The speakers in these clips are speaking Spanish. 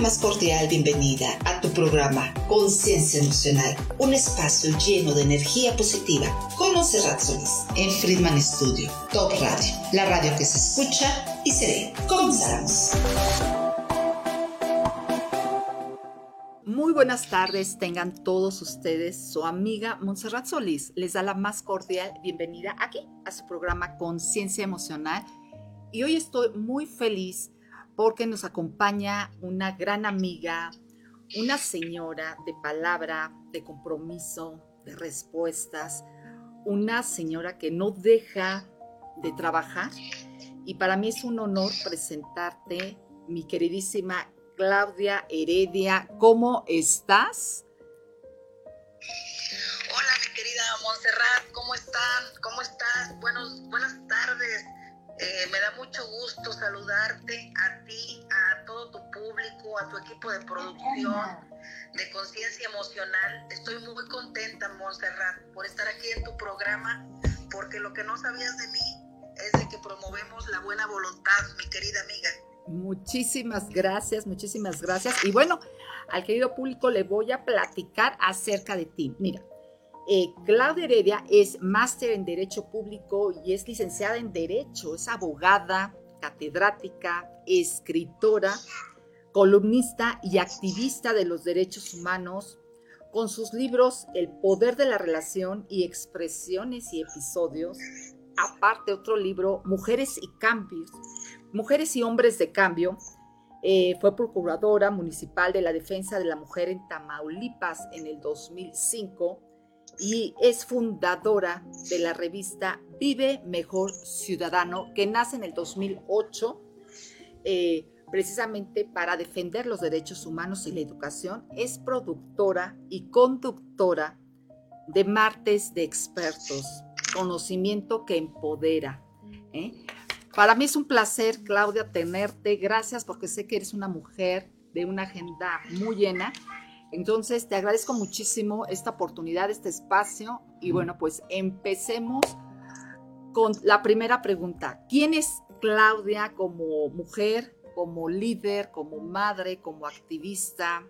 más cordial bienvenida a tu programa Conciencia Emocional, un espacio lleno de energía positiva con Monserrat Solís en Friedman Studio, Top Radio, la radio que se escucha y se ve. Comenzamos. Muy buenas tardes, tengan todos ustedes. Su amiga Montserrat Solís les da la más cordial bienvenida aquí a su programa Conciencia Emocional. Y hoy estoy muy feliz porque nos acompaña una gran amiga, una señora de palabra, de compromiso, de respuestas, una señora que no deja de trabajar. Y para mí es un honor presentarte, mi queridísima Claudia Heredia. ¿Cómo estás? Hola, mi querida Montserrat, ¿cómo están? ¿Cómo estás? Buenos, buenas tardes. Eh, me da mucho gusto saludarte a ti, a todo tu público, a tu equipo de producción de conciencia emocional. Estoy muy contenta, Montserrat, por estar aquí en tu programa, porque lo que no sabías de mí es de que promovemos la buena voluntad, mi querida amiga. Muchísimas gracias, muchísimas gracias. Y bueno, al querido público le voy a platicar acerca de ti. Mira, eh, Claudia Heredia es máster en Derecho Público y es licenciada en Derecho, es abogada, catedrática, escritora, columnista y activista de los derechos humanos, con sus libros El poder de la relación y expresiones y episodios, aparte otro libro, Mujeres y Cambios, Mujeres y Hombres de Cambio, eh, fue procuradora municipal de la defensa de la mujer en Tamaulipas en el 2005 y es fundadora de la revista Vive Mejor Ciudadano, que nace en el 2008, eh, precisamente para defender los derechos humanos y la educación. Es productora y conductora de Martes de Expertos, conocimiento que empodera. ¿eh? Para mí es un placer, Claudia, tenerte. Gracias porque sé que eres una mujer de una agenda muy llena entonces, te agradezco muchísimo esta oportunidad, este espacio. Y bueno, pues empecemos con la primera pregunta. ¿Quién es Claudia como mujer, como líder, como madre, como activista?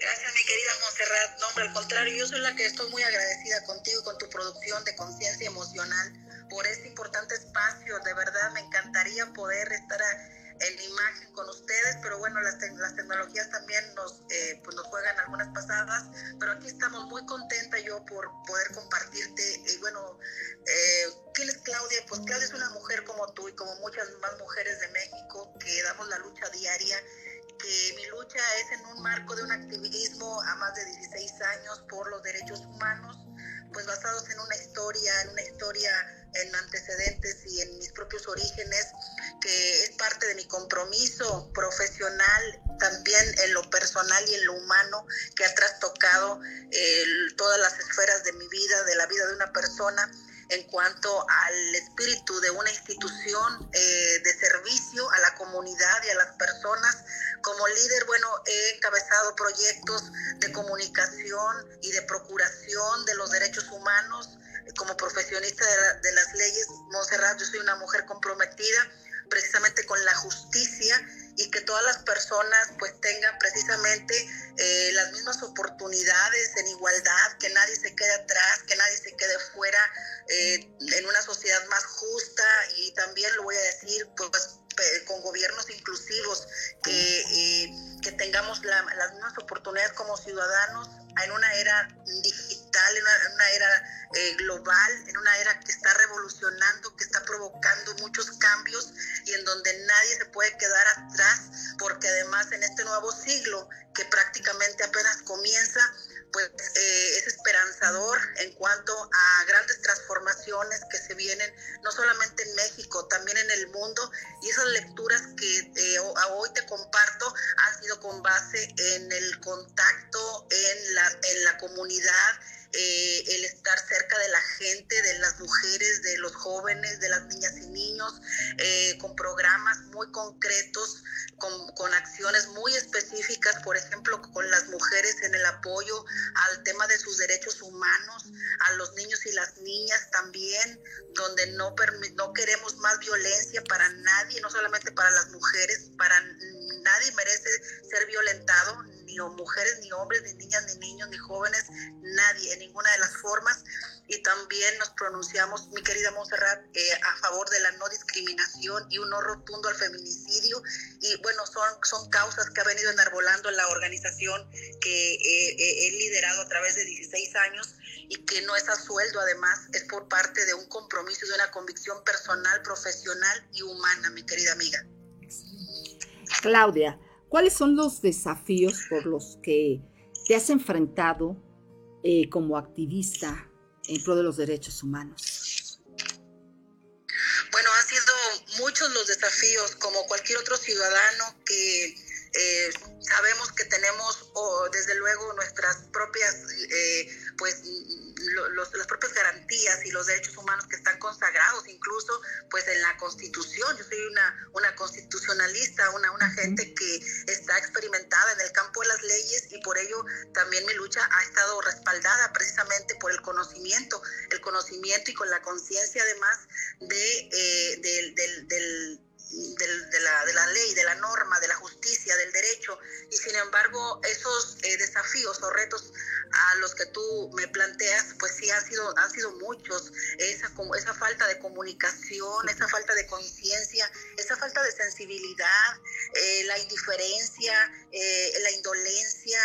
Gracias, mi querida Montserrat. No, al contrario, yo soy la que estoy muy agradecida contigo y con tu producción de conciencia emocional por este importante espacio. De verdad, me encantaría poder estar en imagen con ustedes, pero bueno, las, las tecnologías también nos, eh, pues nos juegan algunas pasadas, pero aquí estamos muy contenta yo por poder compartirte. Y bueno, eh, ¿quién es Claudia? Pues Claudia es una mujer como tú y como muchas más mujeres de México que damos la lucha diaria que mi lucha es en un marco de un activismo a más de 16 años por los derechos humanos, pues basados en una historia, en una historia en antecedentes y en mis propios orígenes, que es parte de mi compromiso profesional, también en lo personal y en lo humano, que ha trastocado todas las esferas de mi vida, de la vida de una persona en cuanto al espíritu de una institución eh, de servicio a la comunidad y a las personas. Líder, bueno, he encabezado proyectos de comunicación y de procuración de los derechos humanos como profesionista de, las leyes, Montserrat, yo soy una mujer comprometida precisamente con la justicia y que todas las personas pues tengan precisamente eh, las mismas oportunidades en igualdad, que nadie se quede atrás, que nadie se quede fuera eh, en una sociedad más justa. Y también lo voy a decir pues con gobiernos inclusivos, que, eh, que tengamos las mismas oportunidades como ciudadanos en una era digital, en una, era eh, global, en una era que está revolucionando, que está provocando muchos cambios y en donde nadie se puede quedar atrás, porque además en este nuevo siglo que prácticamente apenas comienza, pues eh, es esperanzador en cuanto a grandes transformaciones que se vienen, no solamente en México, también en el mundo, y esas lecturas que eh, hoy te comparto han sido con base en el contacto, en la, en la comunidad, eh, el estar cerca de la gente, de las mujeres, de los jóvenes, de las niñas y niños, eh, con programas muy concretos, con, acciones muy específicas, por ejemplo, con las mujeres en el apoyo al tema de sus derechos humanos, a los niños y las niñas también, donde no queremos más violencia para nadie, no solamente para las mujeres, para nadie merece ser violentado, ni mujeres, ni hombres, ni niñas, ni niños, ni jóvenes, nadie, en ninguna de las formas. Y también nos pronunciamos, mi querida Montserrat, eh, a favor de la no discriminación y un no rotundo al feminicidio. Y bueno, son, son causas que ha venido enarbolando la organización que eh, eh, he liderado a través de 16 años y que no es a sueldo, además, es por parte de un compromiso, de una convicción personal, profesional y humana, mi querida amiga. Claudia, ¿cuáles son los desafíos por los que te has enfrentado eh, como activista en pro de los derechos humanos? Bueno, han sido muchos los desafíos, como cualquier otro ciudadano que eh, sabemos que tenemos desde luego nuestras propias eh, pues las propias garantías y los derechos humanos que están consagrados incluso pues en la constitución. Yo soy una una constitucionalista una una gente que está experimentada en el campo de las leyes y por ello también mi lucha ha estado respaldada precisamente por el conocimiento el conocimiento y con la conciencia además de eh, del, del de, la, de, la, ley, de la norma, de la justicia, del derecho. Y sin embargo, esos eh, desafíos o retos a los que tú me planteas, pues sí han sido, han sido muchos. Esa, esa falta de comunicación, esa falta de conciencia, esa falta de sensibilidad, eh, la indiferencia, eh, la indolencia,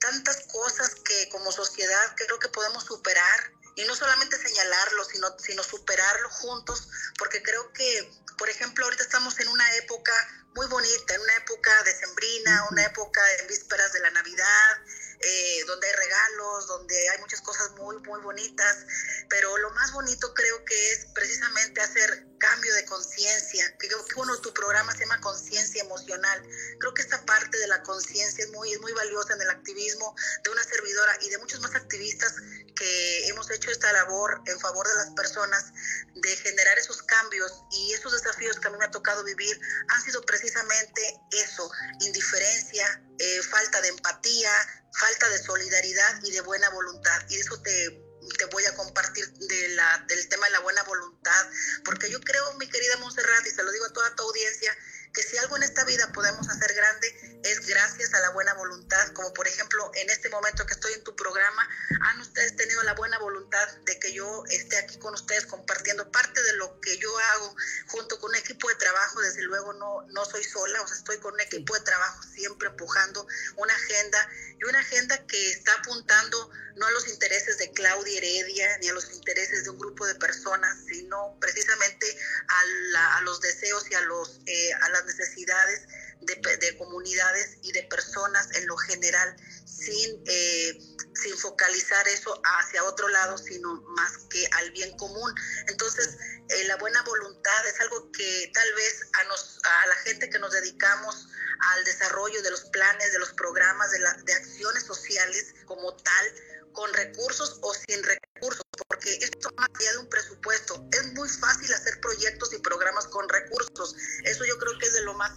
tantas cosas que como sociedad creo que podemos superar y no solamente señalarlo, sino, sino superarlo juntos, porque creo que, por ejemplo, ahorita estamos en una época muy bonita, en una época decembrina, una época en vísperas de la Navidad, eh, donde hay regalos, donde hay muchas cosas muy, muy bonitas, pero lo más bonito creo que es precisamente hacer cambio de conciencia, que, que bueno, tu programa se llama conciencia emocional, creo que esta parte de la conciencia es muy, es muy valiosa en el activismo de una servidora y de muchos más activistas que hemos hecho esta labor en favor de las personas, de generar esos cambios y esos desafíos que a mí me ha tocado vivir han sido precisamente eso, indiferencia, eh, falta de empatía, falta de solidaridad y de buena voluntad. Y eso te, te voy a compartir de la, del tema de la buena voluntad, porque yo creo, mi querida Montserrat, y se lo digo a toda tu audiencia, que si algo en esta vida podemos hacer grande es gracias a la buena voluntad, como por ejemplo en este momento que estoy en tu programa, han ustedes tenido la buena voluntad de que yo esté aquí con ustedes compartiendo parte de lo que yo hago junto con un equipo de trabajo, desde luego no, no soy sola, o sea, estoy con un equipo de trabajo siempre empujando una agenda y una agenda que está apuntando no a los intereses de Claudia Heredia ni a los intereses de un grupo de personas, sino precisamente a, a los deseos y a, los, eh, a las necesidades de, comunidades y de personas en lo general, sin, eh, sin focalizar eso hacia otro lado, sino más que al bien común. Entonces, eh, la buena voluntad es algo que tal vez a, nos, a la gente que nos dedicamos al desarrollo de los planes, de los programas, de, de acciones sociales como tal, con recursos o sin recursos, porque esto más allá de un presupuesto, es muy fácil hacer proyectos y programas con recursos. Eso yo creo que es de lo más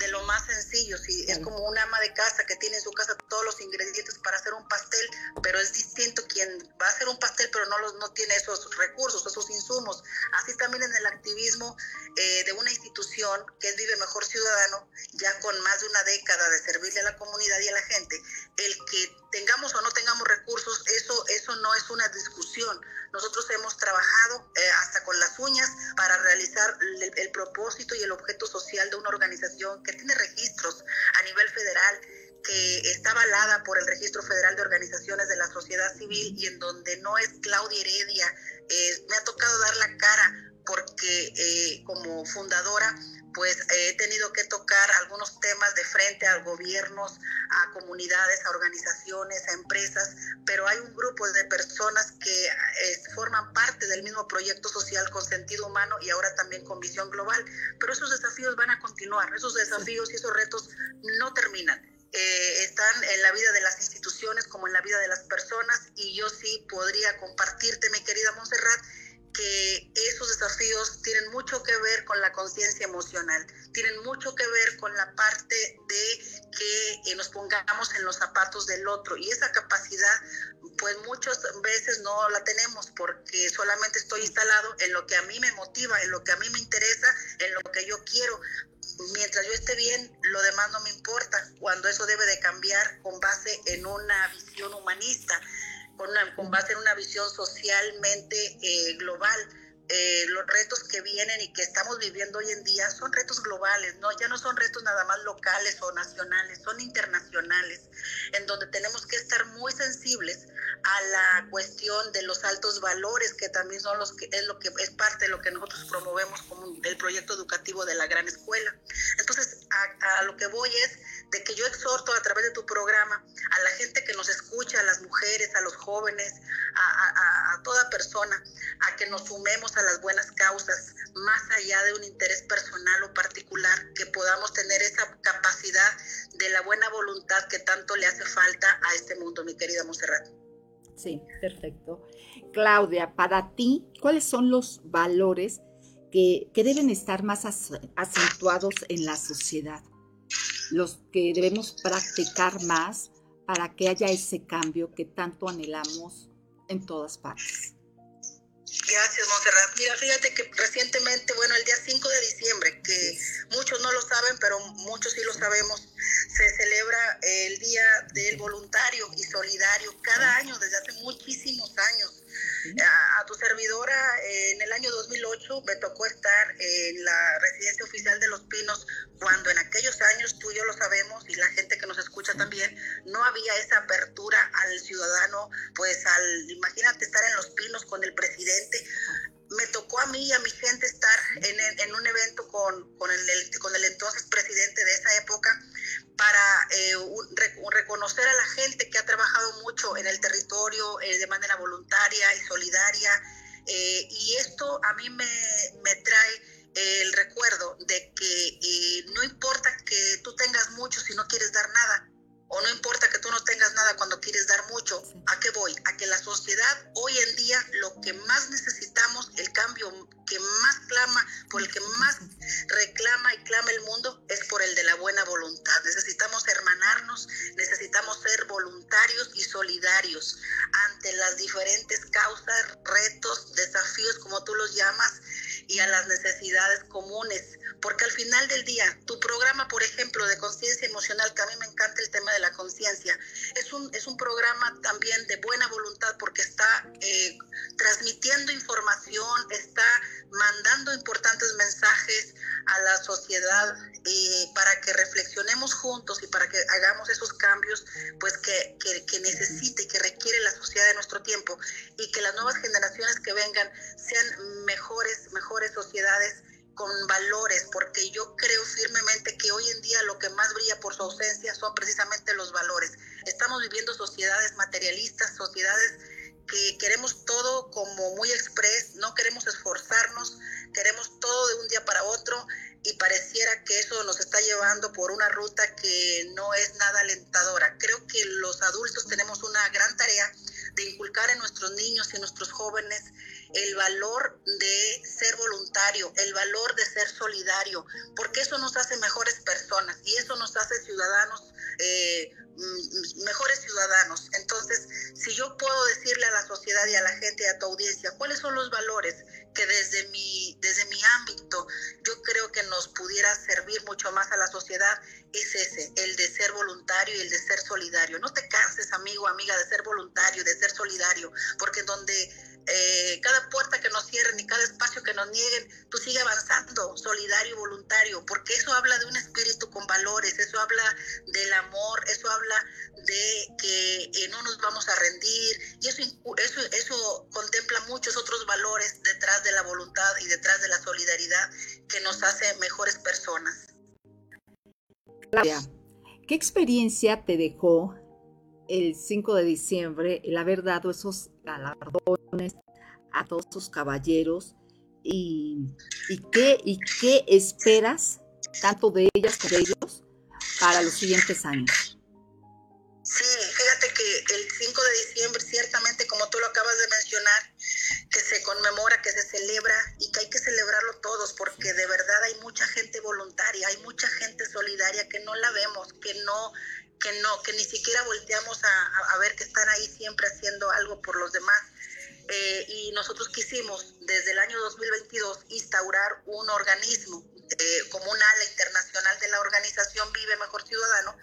de lo más sencillo, si es como una ama de casa que tiene en su casa todos los ingredientes para hacer un pastel, pero es distinto quien va a hacer un pastel pero no los no tiene esos recursos, esos insumos. Así también en el activismo eh, de una institución que es Vive Mejor Ciudadano, ya con más de una década de servirle a la comunidad y a la gente, el que tengamos o no tengamos recursos, eso eso no es una discusión. Nosotros hemos trabajado eh, hasta con las uñas para realizar el, propósito y el objeto social de una organización que tiene registros a nivel federal que está avalada por el Registro Federal de Organizaciones de la Sociedad Civil y en donde no es Claudia Heredia. Eh, me ha tocado dar la cara porque eh, como fundadora pues he tenido que tocar algunos temas de frente a gobiernos, a comunidades, a organizaciones, a empresas, pero hay un grupo de personas que eh, forman parte del mismo proyecto social con sentido humano y ahora también con visión global. Pero esos desafíos van a continuar, esos desafíos y esos retos no terminan. eh, están en la vida de las instituciones como en la vida de las personas y yo sí podría compartirte, mi querida Montserrat, que esos desafíos tienen mucho que ver con la conciencia emocional, tienen mucho que ver con la parte de que eh, nos pongamos en los zapatos del otro y esa capacidad pues muchas veces no la tenemos porque solamente estoy instalado en lo que a mí me motiva, en lo que a mí me interesa, en lo que yo quiero. Mientras yo esté bien, lo demás no me importa, cuando eso debe de cambiar con base en una visión humanista con, base en una visión socialmente eh, global. Eh, los retos que vienen y que estamos viviendo hoy en día son retos globales, no ya no son retos nada más locales o nacionales, son internacionales, en donde tenemos que estar muy sensibles a la cuestión de los altos valores que también son los que es lo que es parte de lo que nosotros promovemos como el proyecto educativo de la gran escuela. Entonces, a lo que voy es de que yo exhorto a través de tu programa a la gente que nos escucha, a las mujeres, a los jóvenes, a, toda persona, a que nos sumemos a las buenas causas, más allá de un interés personal o particular, que podamos tener esa capacidad de la buena voluntad que tanto le hace falta a este mundo, mi querida Monserrat. Sí, perfecto. Claudia, para ti, ¿cuáles son los valores que, deben estar más acentuados en la sociedad? Los que debemos practicar más para que haya ese cambio que tanto anhelamos en todas partes. Gracias, Monserrat. Mira, fíjate que recientemente, bueno, el día 5 de diciembre, que muchos no lo saben, pero muchos sí lo sabemos, se celebra el Día del Voluntario y Solidario cada año, desde hace muchísimos años. A, tu servidora en el año 2008 me tocó estar en la residencia oficial de Los Pinos cuando en aquellos años, tú y yo lo sabemos y la gente que nos escucha también, no había esa apertura al ciudadano, pues al, imagínate estar en Los Pinos con el presidente. Me tocó a mí y a mi gente estar en, un evento con, el, con el entonces presidente de esa época para eh, reconocer a la gente que ha trabajado mucho en el territorio eh, de manera voluntaria y solidaria. Eh, y esto a mí me, me trae el recuerdo de que no importa que tú tengas mucho si no quieres dar nada, o no importa que tú no tengas nada cuando quieres dar mucho, ¿a qué voy? A que la sociedad hoy en día lo que más necesitamos, el cambio que más clama, por el que más reclama y clama el mundo, es por el de la buena voluntad. Necesitamos hermanarnos, necesitamos ser voluntarios y solidarios ante las diferentes causas, retos, desafíos, como tú los llamas, y a las necesidades comunes. Porque al final del día, tu programa, por ejemplo, de conciencia emocional, que a mí me encanta el tema de la conciencia, es un, es un programa también de buena voluntad porque está eh, transmitiendo información, está mandando importantes mensajes a la sociedad y para que reflexionemos juntos y para que hagamos esos cambios pues que, que, que necesita y que requiere la sociedad de nuestro tiempo y que las nuevas generaciones que vengan sean mejores, mejores sociedades con valores, porque yo creo firmemente que hoy en día lo que más brilla por su ausencia son precisamente los valores. Estamos viviendo sociedades materialistas, sociedades que queremos todo como muy express, no queremos esforzarnos, queremos todo de un día para otro y pareciera que eso nos está llevando por una ruta que no es nada alentadora. Creo que los adultos tenemos una gran tarea de inculcar en nuestros niños y en nuestros jóvenes el valor de ser voluntario, el valor de ser solidario, porque eso nos hace mejores personas y eso nos hace ciudadanos, eh, mejores ciudadanos. Entonces, si yo puedo decirle a la sociedad y a la gente y a tu audiencia cuáles son los valores que desde mi, desde mi ámbito yo creo que nos pudiera servir mucho más a la sociedad, es ese, el de ser voluntario y el de ser solidario. No te canses, amigo, amiga, de ser voluntario, de ser solidario, porque donde eh, cada puerta que nos cierren y cada espacio que nos nieguen, tú sigue avanzando, solidario, voluntario, porque eso habla de un espíritu con valores, eso habla del amor, eso habla de que eh, no nos vamos a rendir, y eso, eso, eso contempla muchos otros valores detrás de la voluntad y detrás de la solidaridad que nos hace mejores personas. Claudia, ¿qué experiencia te dejó el 5 de diciembre el haber dado esos galardones a todos sus caballeros y, qué, y qué esperas tanto de ellas como de ellos para los siguientes años. 5 de diciembre, ciertamente, como tú lo acabas de mencionar, que se conmemora, que se celebra y que hay que celebrarlo todos, porque de verdad hay mucha gente voluntaria, hay mucha gente solidaria que no la vemos, que no que no, que ni siquiera volteamos a, a ver que están ahí siempre haciendo algo por los demás. Eh, y nosotros quisimos desde el año 2022 instaurar un organismo eh, como un ala internacional de la organización Vive Mejor Ciudadano,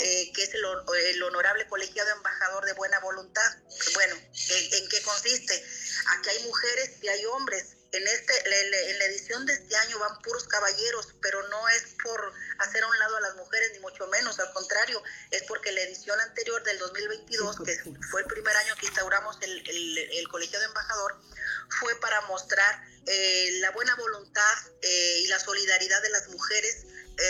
eh, que es el, el, honorable colegiado embajador de buena voluntad. Bueno, ¿en, qué consiste? Aquí hay mujeres y hay hombres. En, este, en la edición de este año van puros caballeros, pero no es por hacer a un lado a las mujeres, ni mucho menos, al contrario, es porque la edición anterior del 2022, que fue el primer año que instauramos el, el, el colegio de embajador, fue para mostrar eh, la buena voluntad eh, y la solidaridad de las mujeres.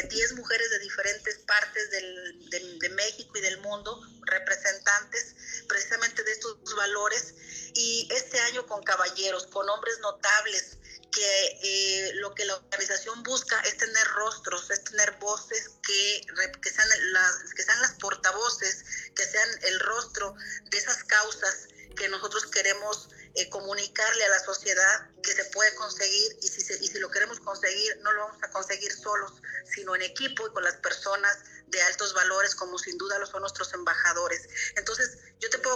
10 eh, mujeres de diferentes partes del, de México y del mundo, representantes precisamente de estos valores. Y este año con caballeros, con hombres notables, que lo que la organización busca es tener rostros, es tener voces que, que, sean las, que sean las portavoces, que sean el rostro de esas causas que nosotros queremos eh, comunicarle a la sociedad que se puede conseguir y si, y si lo queremos conseguir, no lo vamos a conseguir solos, sino en equipo y con las personas de altos valores como sin duda lo son nuestros embajadores. Entonces,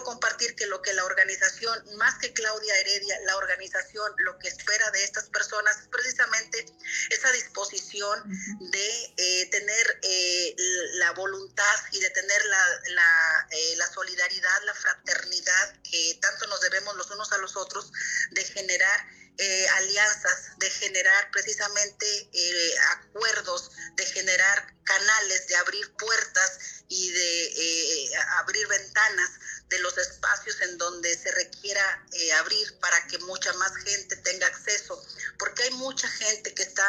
compartir que lo que la organización, más que Claudia Heredia, la organización lo que espera de estas personas es precisamente esa disposición de eh, tener eh, la voluntad y de tener la, la, la solidaridad, la fraternidad que tanto nos debemos los unos a los otros, de generar eh, alianzas, de generar precisamente eh, acuerdos, de generar canales, de abrir puertas y de eh, abrir ventanas de los espacios en donde se requiera abrir para que mucha más gente tenga acceso, porque hay mucha gente que está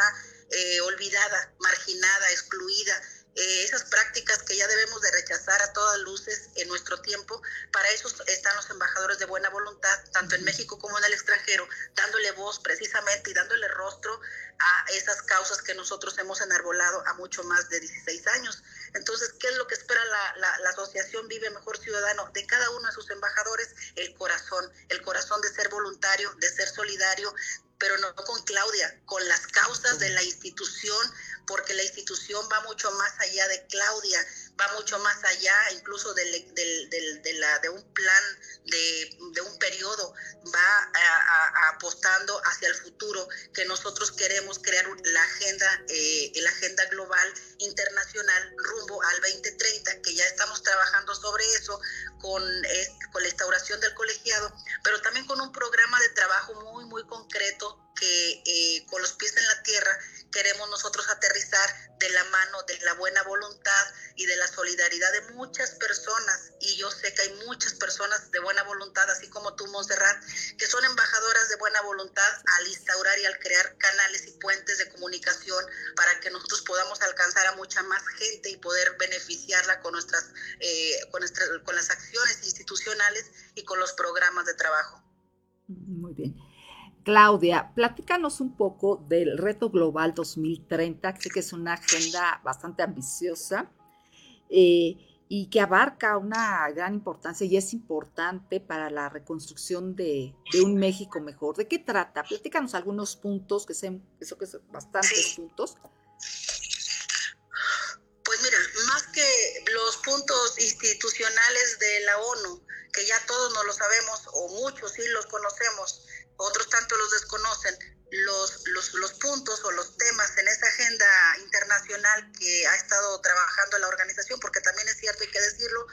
olvidada, marginada, excluida, eh, esas prácticas que ya debemos de rechazar a todas luces en nuestro tiempo. Para eso están los embajadores de buena voluntad, tanto en México como en el extranjero, dándole voz precisamente y dándole rostro a esas causas que nosotros hemos enarbolado a mucho más de 16 años. Entonces, ¿qué es lo que espera la, la, la, Asociación Vive Mejor Ciudadano de cada uno de sus embajadores? El corazón, el corazón de ser voluntario, de ser solidario, pero no con Claudia, con las causas de la institución, porque la institución va mucho más allá de Claudia, va mucho más allá incluso del, de, un plan, de, un periodo, va apostando hacia el futuro, que nosotros queremos crear la agenda, eh, agenda global internacional rumbo al 2030, que ya estamos trabajando sobre eso con, con la instauración del colegiado, pero también con un programa de trabajo muy, muy concreto que eh, con los pies en la tierra queremos nosotros aterrizar de la mano de la buena voluntad y de la solidaridad de muchas personas. Y yo sé que hay muchas personas de buena voluntad, así como tú, Montserrat, que son embajadoras de buena voluntad al instaurar y al crear canales y puentes de comunicación para que nosotros podamos alcanzar a mucha más gente y poder beneficiarla con nuestras, eh, con, nuestras con las acciones institucionales y con los programas de trabajo. Muy bien. Claudia, platícanos un poco del Reto Global 2030, que sé que es una agenda bastante ambiciosa eh, y que abarca una gran importancia y es importante para la reconstrucción de, un México mejor. ¿De qué trata? Platícanos algunos puntos, que sean, eso que son bastantes puntos. Pues mira, más que los puntos institucionales de la ONU, que ya todos no lo sabemos, o muchos sí los conocemos, otros tanto los desconocen, los, los, los, puntos o los temas en esa agenda internacional que ha estado trabajando la organización, porque también es cierto, hay que decirlo,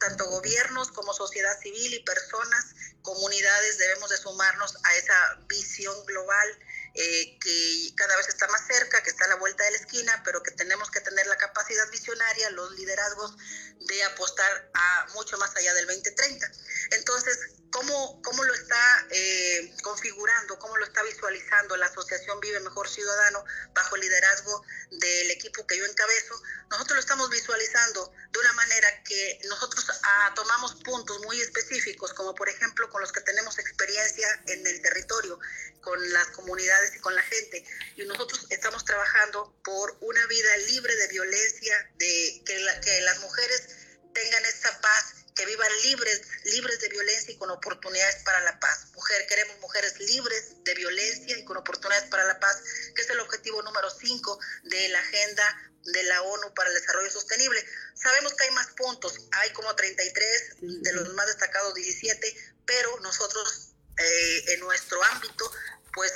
tanto gobiernos como sociedad civil y personas, comunidades, debemos de sumarnos a esa visión global eh, que cada vez está más cerca, que está a la vuelta de la esquina, pero que tenemos que tener la capacidad visionaria, los liderazgos de apostar a mucho más allá del 2030. Entonces, ¿cómo, cómo lo está eh, configurando, cómo lo está visualizando la Asociación Vive Mejor Ciudadano bajo el liderazgo del equipo que yo encabezo? Nosotros lo estamos visualizando de una manera que nosotros ah, tomamos puntos muy específicos, como por ejemplo con los que tenemos experiencia en el territorio, con las comunidades y con la gente. Y nosotros estamos trabajando por una vida libre de violencia, de que, que las mujeres tengan esa paz que vivan libres, libres de violencia y con oportunidades para la paz. Mujer, queremos mujeres libres de violencia y con oportunidades para la paz, que es el objetivo número 5 de la agenda de la ONU para el Desarrollo Sostenible. Sabemos que hay más puntos, hay como 33, de los más destacados 17, pero nosotros eh, en nuestro ámbito, pues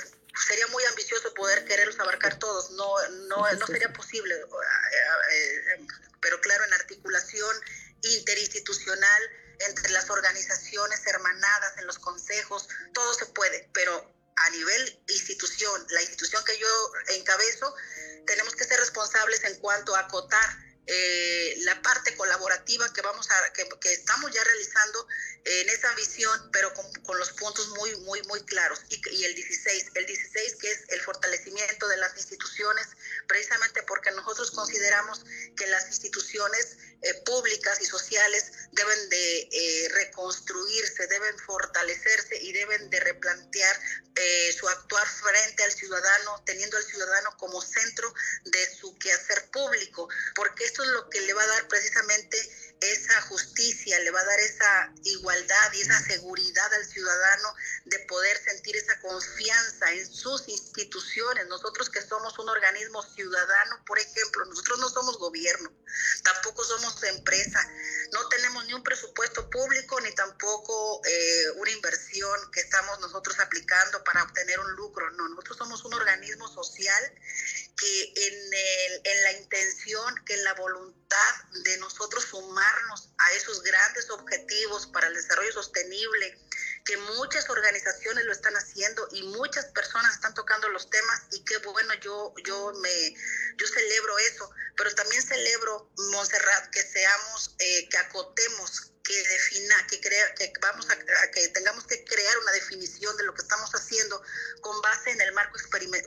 sería muy ambicioso poder quererlos abarcar todos, no, no, no sería posible, eh, eh, pero claro, en articulación interinstitucional entre las organizaciones hermanadas, en los consejos, todo se puede, pero a nivel institución, la institución que yo encabezo, tenemos que ser responsables en cuanto a acotar eh, la parte colaborativa que vamos a que, estamos ya realizando en esa visión pero con, con, los puntos muy muy muy claros. Y, y, el 16 el 16 que es el fortalecimiento de las instituciones precisamente porque nosotros consideramos que las instituciones eh, públicas y sociales deben de eh, reconstruirse, deben fortalecerse y deben de replantear eh, su actuar frente al ciudadano, teniendo al ciudadano como centro de su quehacer público, porque esto es lo que le va a dar precisamente esa justicia, le va a dar esa igualdad y esa seguridad al ciudadano de poder sentir esa confianza en sus instituciones. Nosotros que somos un organismo ciudadano, por ejemplo, nosotros no somos gobierno, tampoco somos empresa, no tenemos ni un presupuesto público ni tampoco eh, una inversión que estamos nosotros aplicando para obtener un lucro. No, nosotros somos un organismo social que en, el, en la intención, que en la voluntad de nosotros sumarnos a esos grandes objetivos para el desarrollo sostenible, que muchas organizaciones lo están haciendo y muchas personas están tocando los temas y qué bueno, yo, yo, me, yo celebro eso, pero también celebro, Montserrat, que seamos, eh, que acotemos que defina, que crea, que vamos a, que tengamos que crear una definición de lo que estamos haciendo con base en el marco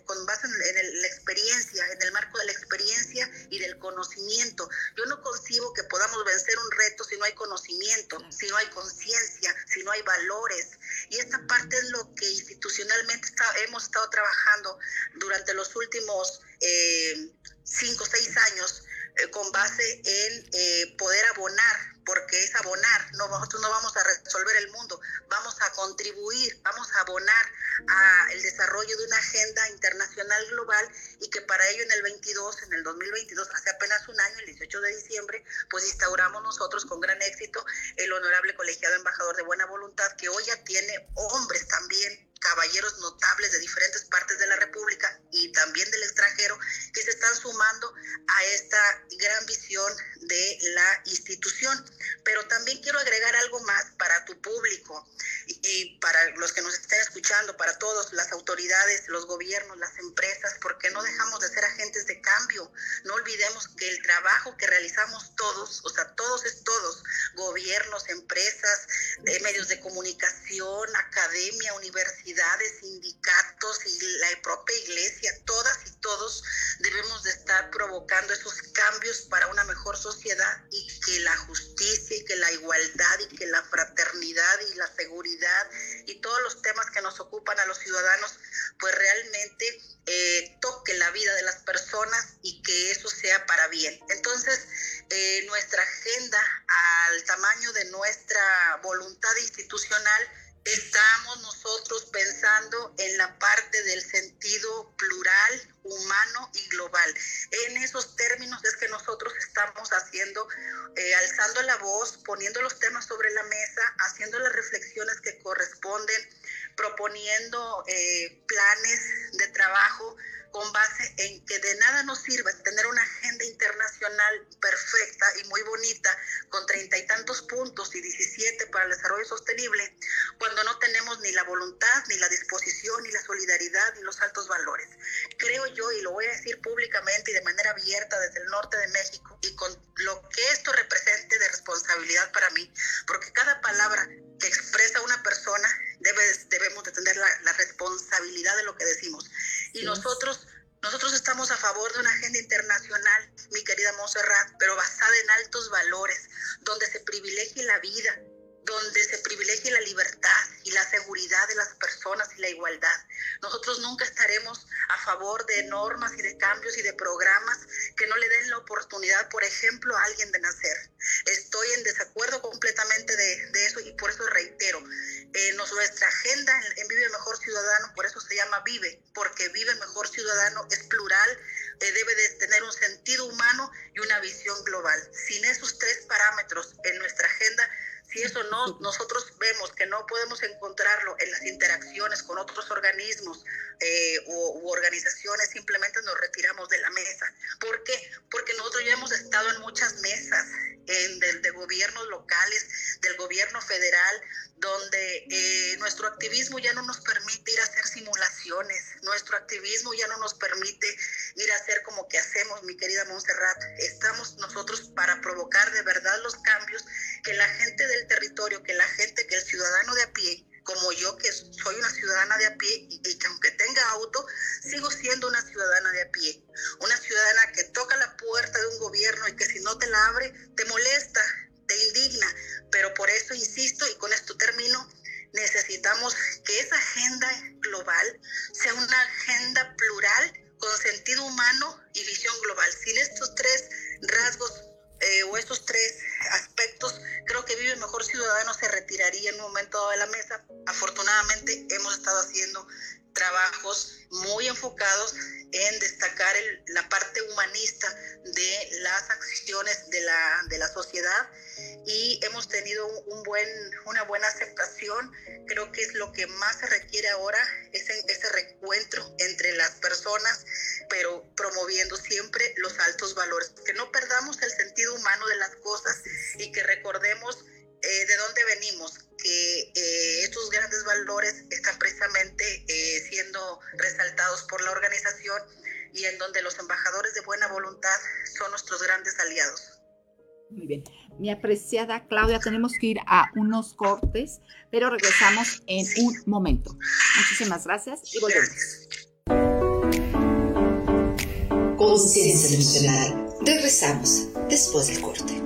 con base en, la experiencia, en el marco de la experiencia y del conocimiento. Yo no concibo que podamos vencer un reto si no hay conocimiento, si no hay conciencia, si no hay valores. Y esta parte es lo que institucionalmente hemos estado trabajando durante los últimos eh, cinco o seis años eh, con base en eh, poder abonar, porque es abonar, no, nosotros no vamos a resolver el mundo, vamos a contribuir, vamos a abonar al desarrollo de una agenda internacional global y que para ello en el 22, en el 2022, hace apenas un año, el 18 de diciembre, pues instauramos nosotros con gran éxito el honorable colegiado embajador de buena voluntad, que hoy ya tiene hombres también caballeros notables de diferentes partes de la República y también del extranjero que se están sumando a esta gran visión de la institución. Pero también quiero agregar algo más para tu público y, para los que nos estén escuchando, para todos, las autoridades, los gobiernos, las empresas, porque no dejamos de ser agentes de cambio. No olvidemos que el trabajo que realizamos todos, o sea, todos es todos, gobiernos, empresas, eh, medios de comunicación, academia, universidades, sindicatos y la propia iglesia, todas y todos debemos de estar provocando esos cambios para una mejor sociedad y que la justicia y que la igualdad y que la fraternidad y la seguridad y todos los temas que nos ocupan a los ciudadanos pues realmente eh, toque la vida de las personas y que eso sea para bien. Entonces, eh, nuestra agenda al tamaño de nuestra voluntad institucional, estamos nosotros pensando en la parte del sentido plural, humano y global. En esos términos es que nosotros estamos haciendo, eh, alzando la voz, poniendo los temas sobre la mesa, haciendo las reflexiones que corresponden, proponiendo eh, planes de trabajo con base en que de nada nos sirve tener una agenda internacional perfecta y muy bonita con treinta y tantos puntos y 17 para el desarrollo sostenible cuando no tenemos ni la voluntad, ni la disposición, ni la solidaridad, ni los altos valores. Creo yo, y lo voy a decir públicamente y de manera abierta desde el norte de México, y con lo que esto represente de responsabilidad para mí, porque cada palabra que expresa una persona debe, debemos de tener la, la responsabilidad de lo que decimos. Y nosotros, nosotros estamos a favor de una agenda internacional, mi querida Monserrat, pero basada en altos valores, donde se privilegie la vida, donde se privilegie la libertad y la seguridad de las personas y la igualdad. Nosotros nunca estaremos a favor de normas y de cambios y de programas que no le den la oportunidad, por ejemplo, a alguien de nacer. Estoy en desacuerdo completamente de, eso y por eso reitero, eh, nuestra agenda en, Vive Mejor Ciudadano, por eso se llama Vive, porque Vive Mejor Ciudadano es plural, eh, debe de tener un sentido humano y una visión global. Sin esos tres parámetros en nuestra agenda, si eso no, nosotros vemos que no podemos encontrarlo en las interacciones con otros organismos eh, u, organizaciones, simplemente nos retiramos de la mesa. ¿Por qué? Porque nosotros ya hemos estado en muchas mesas en, de, gobiernos locales, del gobierno federal, donde eh, nuestro activismo ya no nos permite ir a hacer simulaciones, nuestro activismo ya no nos permite ir a hacer como que hacemos, mi querida Montserrat. Estamos nosotros para provocar de verdad los cambios que la gente del territorio, que la gente, que el ciudadano de a pie, como yo que soy una ciudadana de a pie y que aunque tenga auto, sigo siendo una ciudadana de a pie. Una ciudadana que toca la puerta de un gobierno y que si no te la abre, te molesta, te indigna. Pero por eso insisto y con esto termino, necesitamos que esa agenda global sea una agenda plural con sentido humano y visión global. Sin estos tres rasgos eh, o estos tres aspectos, creo que Vive Mejor Ciudadano se retiraría en un momento dado de la mesa. Afortunadamente hemos estado haciendo trabajos muy enfocados en destacar la parte humanista de las acciones de la, de la sociedad y hemos tenido un buen, una buena aceptación. Creo que es lo que más se requiere ahora, ese, ese reencuentro entre las personas, pero promoviendo siempre los altos valores. Que no perdamos el sentido humano de las cosas y que recordemos eh, de dónde venimos, que eh, estos grandes valores están precisamente eh, siendo resaltados por la organización y en donde los embajadores de buena voluntad son nuestros grandes aliados. Muy bien. Mi apreciada Claudia, tenemos que ir a unos cortes, pero regresamos en un momento. Muchísimas gracias y volvemos. Conciencia emocional. Regresamos después del corte.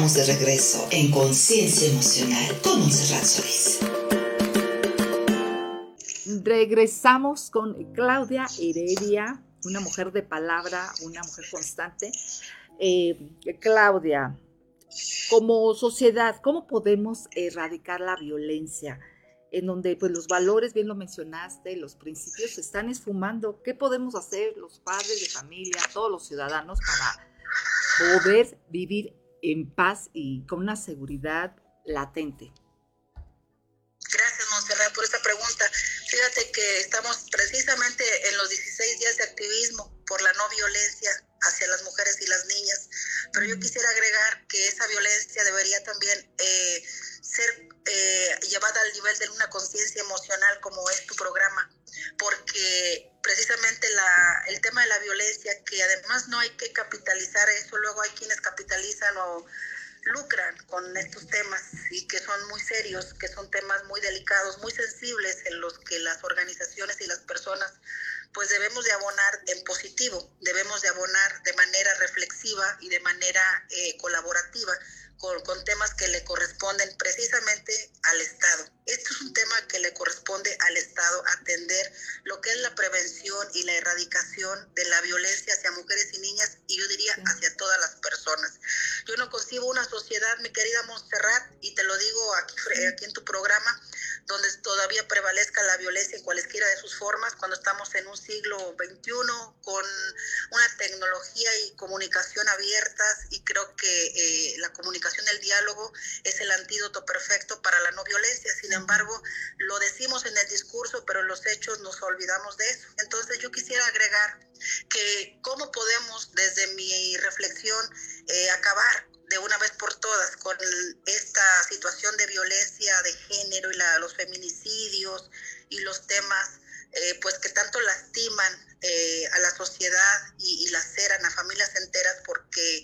De regreso en Conciencia Emocional con Monserrat Solís. Regresamos con Claudia Heredia, una mujer de palabra, una mujer constante. Eh, Claudia, como sociedad, ¿cómo podemos erradicar la violencia? En donde pues, los valores, bien lo mencionaste, los principios se están esfumando. ¿Qué podemos hacer los padres de familia, todos los ciudadanos para poder vivir en paz y con una seguridad latente. Gracias, Monserrat por esta pregunta. Fíjate que estamos precisamente en los 16 días de activismo por la no violencia hacia las mujeres y las niñas, pero yo quisiera agregar que esa violencia debería también eh, ser eh, llevada al nivel de una conciencia emocional como es tu programa, porque precisamente la, el tema de la violencia, que además no hay que capitalizar eso, luego hay quienes capitalizan o lucran con estos temas y que son muy serios, que son temas muy delicados, muy sensibles en los que las organizaciones y las personas pues debemos de abonar en positivo, debemos de abonar de manera reflexiva y de manera eh, colaborativa con, temas que le corresponden precisamente al Estado. Esto es un tema que le corresponde al Estado atender lo que es la prevención y la erradicación de la violencia hacia mujeres y niñas y yo diría hacia todas las personas. Yo no concibo una sociedad, mi querida Montserrat, y te lo digo aquí, aquí en tu programa, donde todavía prevalezca la violencia en cualesquiera de sus formas, cuando estamos en un siglo XXI con una tecnología y comunicación abiertas y creo que eh, la comunicación, el diálogo es el antídoto perfecto para la no violencia. Sin embargo, lo decimos en el discurso, pero en los hechos nos olvidamos de eso. Entonces yo quisiera agregar que cómo podemos desde mi reflexión eh, acabar de una vez por todas con esta situación de violencia de género y la, los feminicidios y los temas eh, pues que tanto lastiman eh, a la sociedad y, laceran a familias enteras porque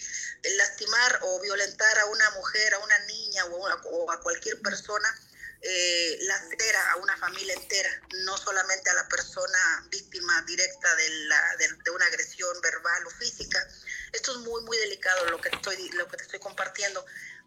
lastimar o violentar a una mujer, a una niña o, a cualquier persona eh, lacera a una familia entera, no solamente a la persona víctima directa de, la, de una agresión verbal o física, esto es muy, muy delicado lo que, estoy, lo que te estoy compartiendo,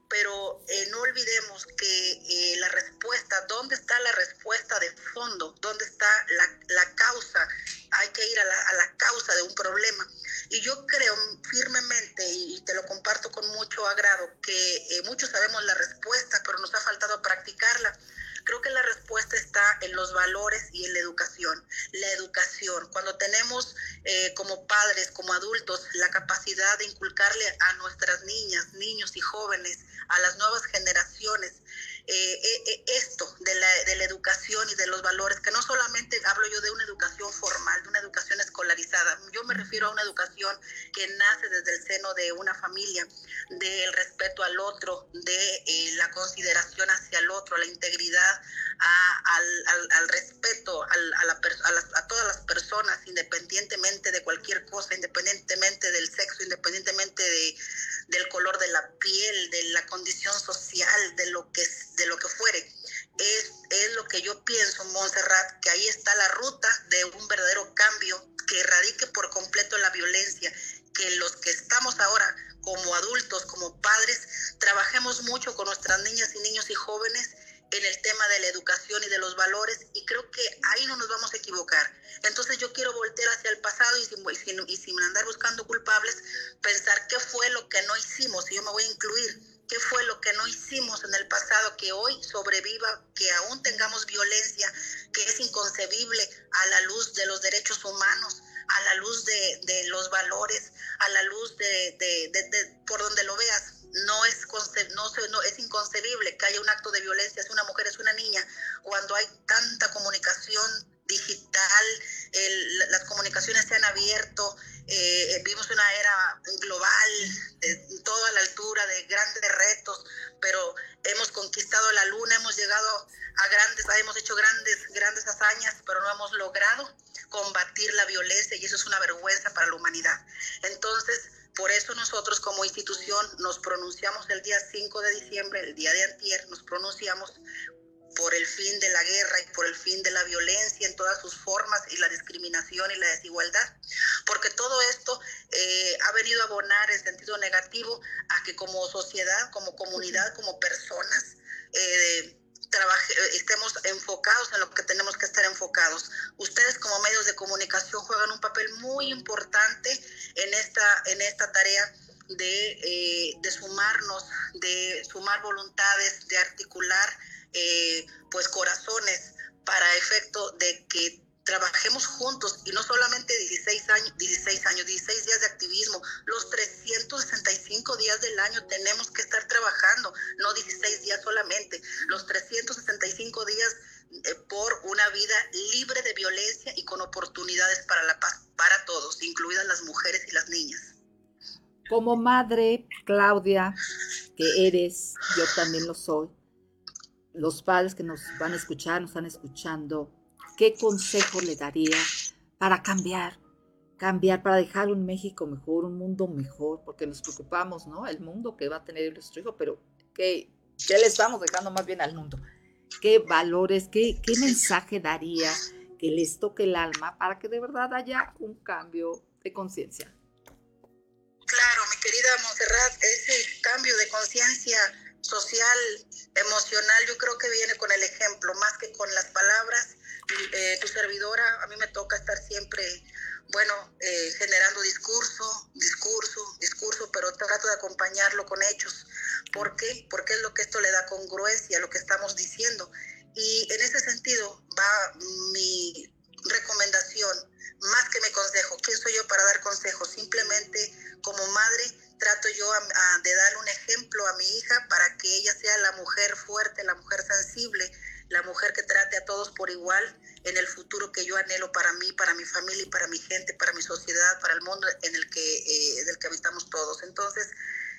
pero eh, no olvidemos que eh, la respuesta, ¿dónde está la respuesta de fondo? ¿Dónde está la, la causa? Hay que ir a la, a la, causa de un problema. Y yo creo firmemente, y te lo comparto con mucho agrado, que eh, muchos sabemos la respuesta, pero nos ha faltado practicarla. Creo que la respuesta está en los valores y en la educación. La educación, cuando tenemos eh, como padres, como adultos, la capacidad de inculcarle a nuestras niñas, niños y jóvenes, a las nuevas generaciones, eh, eh, esto de la, de la, educación y de los valores, que no solamente hablo yo de una educación formal, de una educación escolarizada, yo me refiero a una educación que nace desde el seno de una familia, del respeto al otro, de eh, la consideración hacia el otro, la integridad, al, al, al, respeto a, la, a, todas las personas, independientemente de cualquier cosa, independientemente del sexo, independientemente de, del color de la piel, de la condición social, de lo que, de lo que fuere. Es, es lo que yo pienso, Montserrat, que ahí está la ruta de un verdadero cambio que erradique por completo la violencia, que los que estamos ahora como adultos, como padres, trabajemos mucho con nuestras niñas y niños y jóvenes en el tema de la educación y de los valores y creo que ahí no nos vamos a equivocar. Entonces yo quiero voltear hacia el pasado y sin, y sin, andar buscando culpables, pensar qué fue lo que no hicimos y yo me voy a incluir. ¿Qué fue lo que no hicimos en el pasado que hoy sobreviva, que aún tengamos violencia, que es inconcebible a la luz de los derechos humanos, a la luz de, los valores, a la luz de por donde lo veas? No es, no, no, es inconcebible que haya un acto de violencia si una mujer es una niña cuando hay tanta comunicación digital, las comunicaciones se han abierto, eh, vimos una era global, toda la altura de grandes retos, pero hemos conquistado la luna, hemos llegado a grandes, hemos hecho grandes, grandes hazañas, pero no hemos logrado combatir la violencia y eso es una vergüenza para la humanidad. Entonces, por eso nosotros como institución nos pronunciamos el día 5 de diciembre, el día de antier, nos pronunciamos por el fin de la guerra y por el fin de la violencia en todas sus formas y la discriminación y la desigualdad, porque todo esto eh, ha venido a abonar en sentido negativo a que como sociedad, como comunidad, como personas, eh, trabaje, estemos enfocados en lo que tenemos que estar enfocados. Ustedes como medios de comunicación juegan un papel muy importante en esta, en esta tarea de, eh, de sumarnos, de sumar voluntades, de articular eh, pues corazones para efecto de que trabajemos juntos y no solamente 16 años, 16 años, 16 días de activismo, los 365 días del año tenemos que estar trabajando, no 16 días solamente, los 365 días eh, por una vida libre de violencia y con oportunidades para la paz para todos, incluidas las mujeres y las niñas. Como madre, Claudia, que eres, yo también lo soy, los padres que nos van a escuchar, nos están escuchando, ¿qué consejo le daría para cambiar? Cambiar, para dejar un México mejor, un mundo mejor, porque nos preocupamos, ¿no? El mundo que va a tener nuestro hijo, pero ¿qué, qué le estamos dejando más bien al mundo? ¿Qué valores, qué, qué mensaje daría que les toque el alma para que de verdad haya un cambio de conciencia? Claro, mi querida Montserrat, ese cambio de conciencia social, emocional, yo creo que viene con el ejemplo, más que con las palabras. Eh, tu servidora, a mí me toca estar siempre, bueno, eh, generando discurso, discurso, discurso, pero trato de acompañarlo con hechos. ¿Por qué? Porque es lo que esto le da congruencia a lo que estamos diciendo. Y en ese sentido va mi recomendación, más que mi consejo. ¿Quién soy yo para dar consejos? Simplemente como madre trato yo de darle un ejemplo a mi hija para que ella sea la mujer fuerte, la mujer sensible, la mujer que trate a todos por igual en el futuro que yo anhelo para mí, para mi familia y para mi gente, para mi sociedad, para el mundo en el que, eh, del que habitamos todos. Entonces,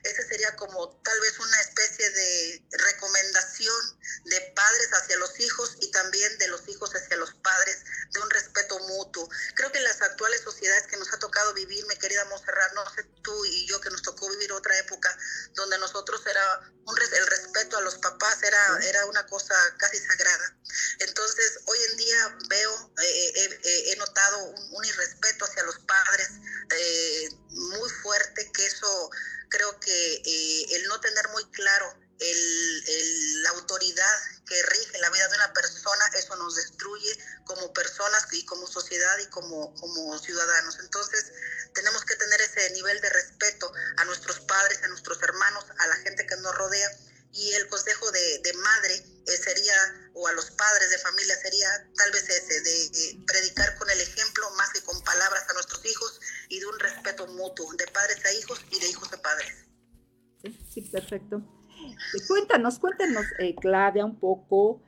ese sería como tal vez una especie de recomendación de padres hacia los hijos y también de los hijos hacia los padres, de un respeto mutuo. Creo que en las actuales sociedades que nos ha tocado vivir, mi querida Monserrat, no sé tú y yo que nos tocó vivir otra época donde nosotros era un, el respeto a los papás era, era una cosa casi sagrada. Entonces, hoy en día veo, eh, eh, eh, he notado un, irrespeto hacia los padres muy fuerte, que eso creo que eh, el no tener muy claro el, la autoridad que rige la vida de una persona, eso nos destruye como personas y como sociedad y como, como ciudadanos. Entonces, tenemos que tener ese nivel de respeto a nuestros padres, a nuestros hermanos, a la gente que nos rodea. Y el consejo de, madre eh, sería, o a los padres de familia sería tal vez ese, de eh, predicar con el ejemplo más que con palabras a nuestros hijos y de un respeto mutuo, de padres a hijos y de hijos a padres. Sí, perfecto. Cuéntanos, cuéntanos, eh, Claudia, un poco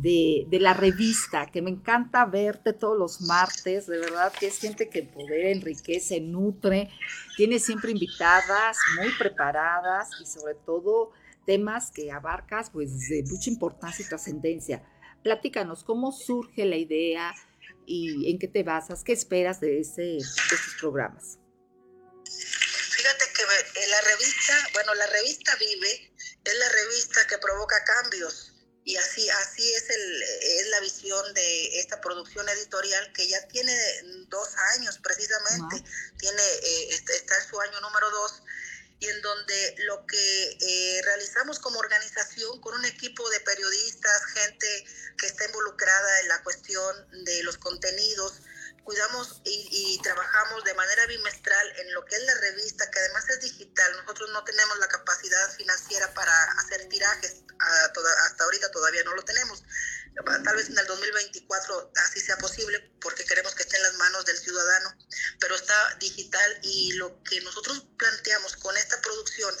de, la revista, que me encanta verte todos los martes, de verdad que es gente que poder enriquece, nutre, tiene siempre invitadas muy preparadas y sobre todo temas que abarcas pues de mucha importancia y trascendencia. Platícanos, ¿cómo surge la idea? y en qué te basas, qué esperas de, ese, de estos programas. Fíjate que eh, la revista, bueno, la revista Vive es la revista que provoca cambios y así, así es, el, es la visión de esta producción editorial que ya tiene dos años precisamente, tiene, eh, está en su año número dos y en donde lo que eh, realizamos como organización con un equipo de periodistas, gente que está involucrada en la cuestión de los contenidos, cuidamos y, trabajamos de manera bimestral en lo que es la revista, que además es digital. Nosotros no tenemos la capacidad financiera para hacer tirajes, hasta ahorita todavía no lo tenemos tal vez en el 2024 así sea posible porque queremos que esté en las manos del ciudadano, pero está digital y lo que nosotros planteamos con esta producción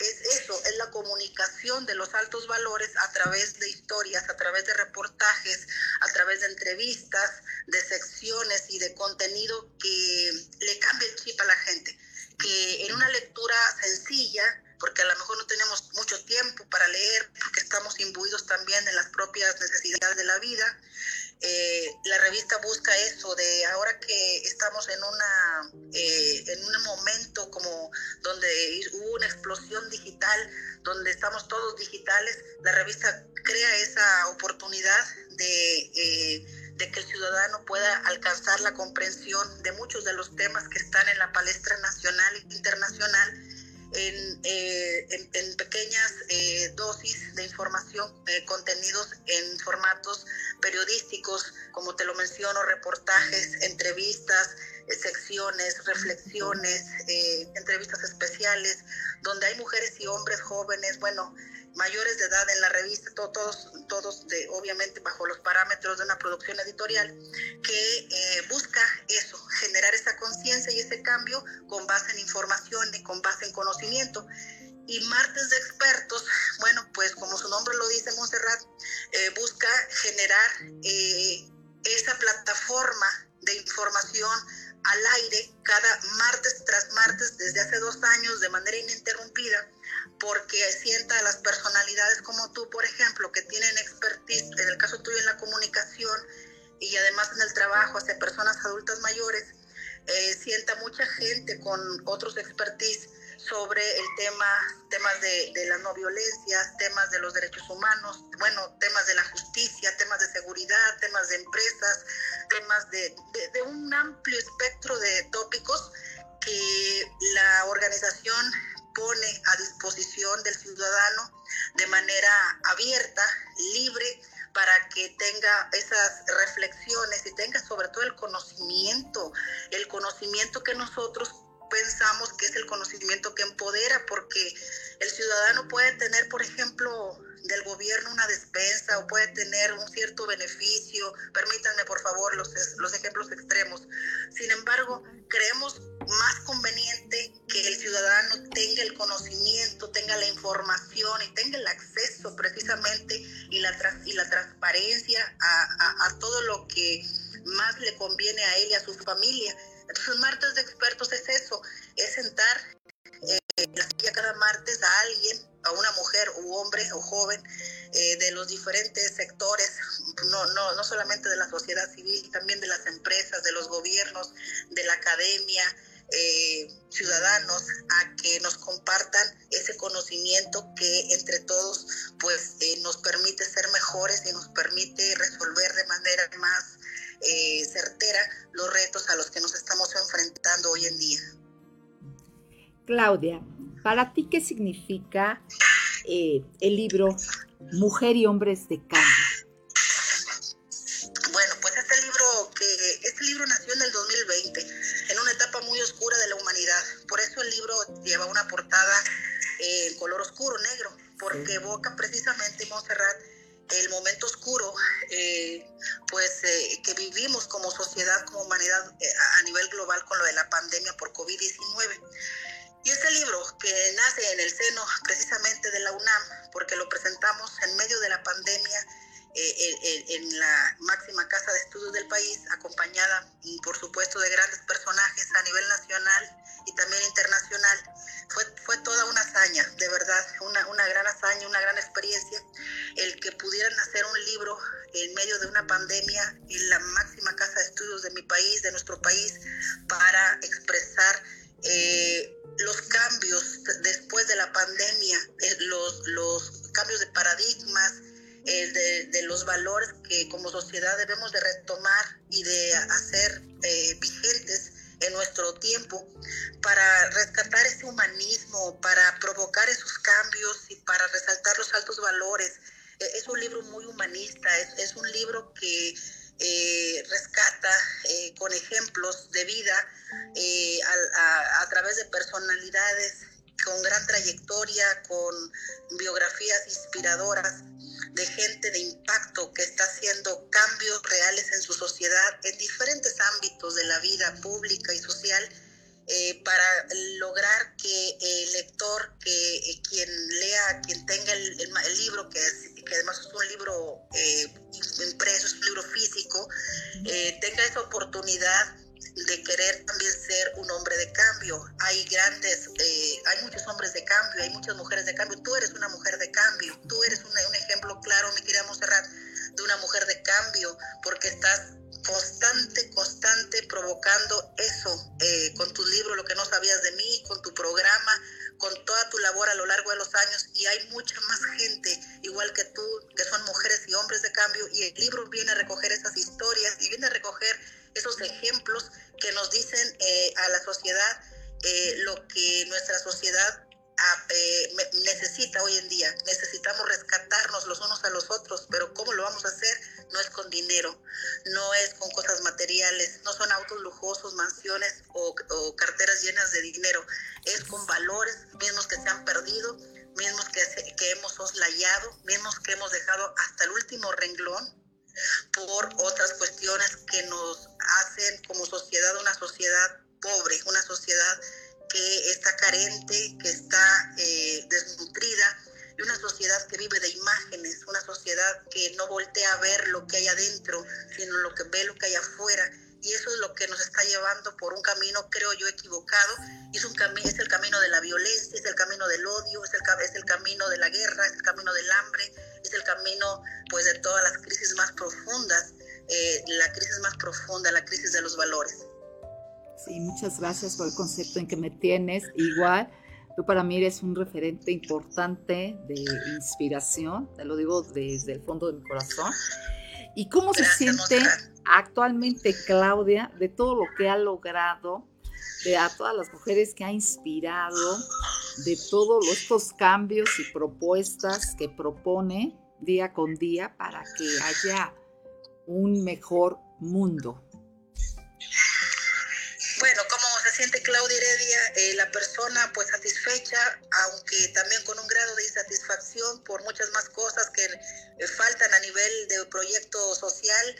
es eso, es la comunicación de los altos valores a través de historias, a través de reportajes, a través de entrevistas, de secciones y de contenido que le cambie el chip a la gente, que en una lectura sencilla, porque a lo mejor no tenemos mucho tiempo para leer, porque estamos imbuidos también en las propias necesidades de la vida. Eh, la revista busca eso, de ahora que estamos en, una, eh, en un momento como donde hubo una explosión digital, donde estamos todos digitales, la revista crea esa oportunidad de, eh, de que el ciudadano pueda alcanzar la comprensión de muchos de los temas que están en la palestra nacional e internacional eh, en, en, pequeñas eh, dosis de información, eh, contenidos en formatos periodísticos, como te lo menciono, reportajes, entrevistas, secciones, reflexiones, entrevistas especiales, donde hay mujeres y hombres jóvenes, bueno, mayores de edad en la revista, todos, todos de, obviamente bajo los parámetros de una producción editorial, que eh, busca eso, generar esa conciencia y ese cambio con base en información y con base en conocimiento. Y martes de expertos, bueno, pues como su nombre lo dice, Montserrat, eh, busca generar eh, esa plataforma de información al aire cada martes tras martes desde hace dos años de manera ininterrumpida porque sienta a las personalidades como tú, por ejemplo, que tienen expertise, en el caso tuyo en la comunicación y además en el trabajo hacia personas adultas mayores, eh, sienta mucha gente con otros expertise sobre el tema, temas de, de la no violencia, temas de los derechos humanos, bueno, temas de la justicia, temas de seguridad, temas de empresas, temas de, de un amplio espectro de tópicos que la organización pone a disposición del ciudadano de manera abierta, libre, para que tenga esas reflexiones y tenga sobre todo el conocimiento, el conocimiento que nosotros pensamos que es el conocimiento que empodera, porque el ciudadano puede tener, por ejemplo, del gobierno una despensa o puede tener un cierto beneficio, permítanme por favor los, los ejemplos extremos. Sin embargo, creemos más conveniente que el ciudadano tenga el conocimiento, tenga la información y tenga el acceso precisamente y la, y la transparencia a, a todo lo que más le conviene a él y a su familia. Entonces, martes de expertos es eso, es sentar eh, cada martes a alguien, a una mujer u hombre o joven eh, de los diferentes sectores, no, no, no solamente de la sociedad civil, también de las empresas, de los gobiernos, de la academia, eh, ciudadanos a que nos compartan ese conocimiento que entre todos pues eh, nos permite ser mejores y nos permite resolver de manera más certera los retos a los que nos estamos enfrentando hoy en día. Claudia, ¿para ti qué significa eh, el libro Mujer y Hombres de Cambio? De gente de impacto que está haciendo cambios reales en su sociedad en diferentes ámbitos de la vida pública y social eh, para lograr que el lector, que eh, quien lea, quien tenga el, el, el libro, que, es, que, además es un libro eh, impreso, es un libro físico, eh, tenga esa oportunidad de querer también ser un hombre de cambio. Hay grandes, eh, hay muchos hombres de cambio, hay muchas mujeres de cambio. Tú eres una mujer de cambio, tú eres una, un ejemplo claro, mi querida Monserrat, de una mujer de cambio, porque estás constante, constante provocando eso eh, con tu libro, lo que no sabías de mí, con tu programa, con toda tu labor a lo largo de los años y hay mucha más gente igual que tú, que son mujeres y hombres de cambio y el libro viene a recoger esas historias y viene a recoger esos ejemplos que nos dicen eh, a la sociedad eh, lo que nuestra sociedad necesita hoy en día. Necesitamos rescatarnos los unos a los otros, pero ¿cómo lo vamos a hacer? No es con dinero, no es con cosas materiales, no son autos lujosos, mansiones o, o carteras llenas de dinero, es con valores mismos que se han perdido, mismos que, se, que hemos soslayado, mismos que hemos dejado hasta el último renglón por otras cuestiones que nos hacen como sociedad una sociedad pobre, una sociedad que está carente, que está eh, desnutrida, y una sociedad que vive de imágenes, una sociedad que no voltea a ver lo que hay adentro, sino lo que ve lo que hay afuera. Y eso es lo que nos está llevando por un camino, creo yo, equivocado. Es, un es el camino de la violencia, es el camino del odio, es el, es el camino de la guerra, es el camino del hambre, es el camino pues de todas las crisis más profundas, eh, la crisis más profunda, la crisis de los valores. Sí, muchas gracias por el concepto en que me tienes. Igual, tú para mí eres un referente importante de inspiración, te lo digo desde el fondo de mi corazón. ¿Y cómo se siente actualmente Claudia de todo lo que ha logrado, de a todas las mujeres que ha inspirado, de todos estos cambios y propuestas que propone día con día para que haya un mejor mundo? ¿Cómo se siente Claudia Heredia? Eh, la persona pues satisfecha, aunque también con un grado de insatisfacción por muchas más cosas que eh, faltan a nivel de proyecto social,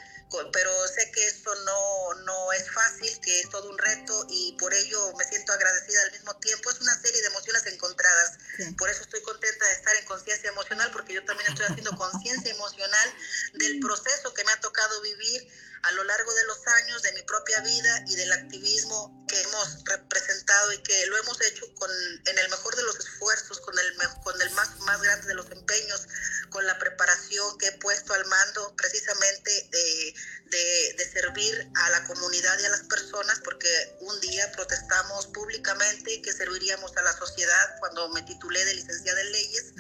pero sé que esto no, no es fácil, que es todo un reto y por ello me siento agradecida al mismo tiempo. Es una serie de emociones encontradas. Por eso estoy contenta de estar en conciencia emocional, porque yo también estoy haciendo conciencia emocional del proceso que me ha tocado vivir a lo largo de los años de mi propia vida y del activismo que hemos representado y que lo hemos hecho con, en el mejor de los esfuerzos, con el, con el más, más grande de los empeños, con la preparación que he puesto al mando precisamente de, de, de, servir a la comunidad y a las personas, porque un día protestamos públicamente que serviríamos a la sociedad cuando me titulé de licenciada en leyes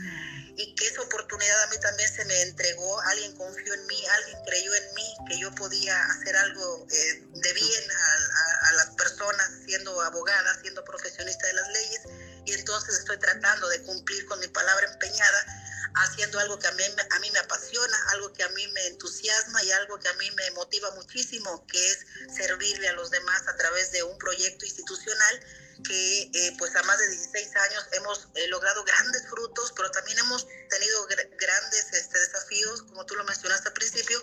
y que esa oportunidad a mí también se me entregó, alguien confió en mí, alguien creyó en mí, que yo podía hacer algo eh, de bien a, a, las personas siendo abogada, siendo profesionista de las leyes, y entonces estoy tratando de cumplir con mi palabra empeñada, haciendo algo que a mí, a mí me apasiona, algo que a mí me entusiasma y algo que a mí me motiva muchísimo, que es servirle a los demás a través de un proyecto institucional que eh, pues a más de 16 años hemos eh, logrado grandes frutos, pero también hemos tenido grandes este, desafíos, como tú lo mencionaste al principio,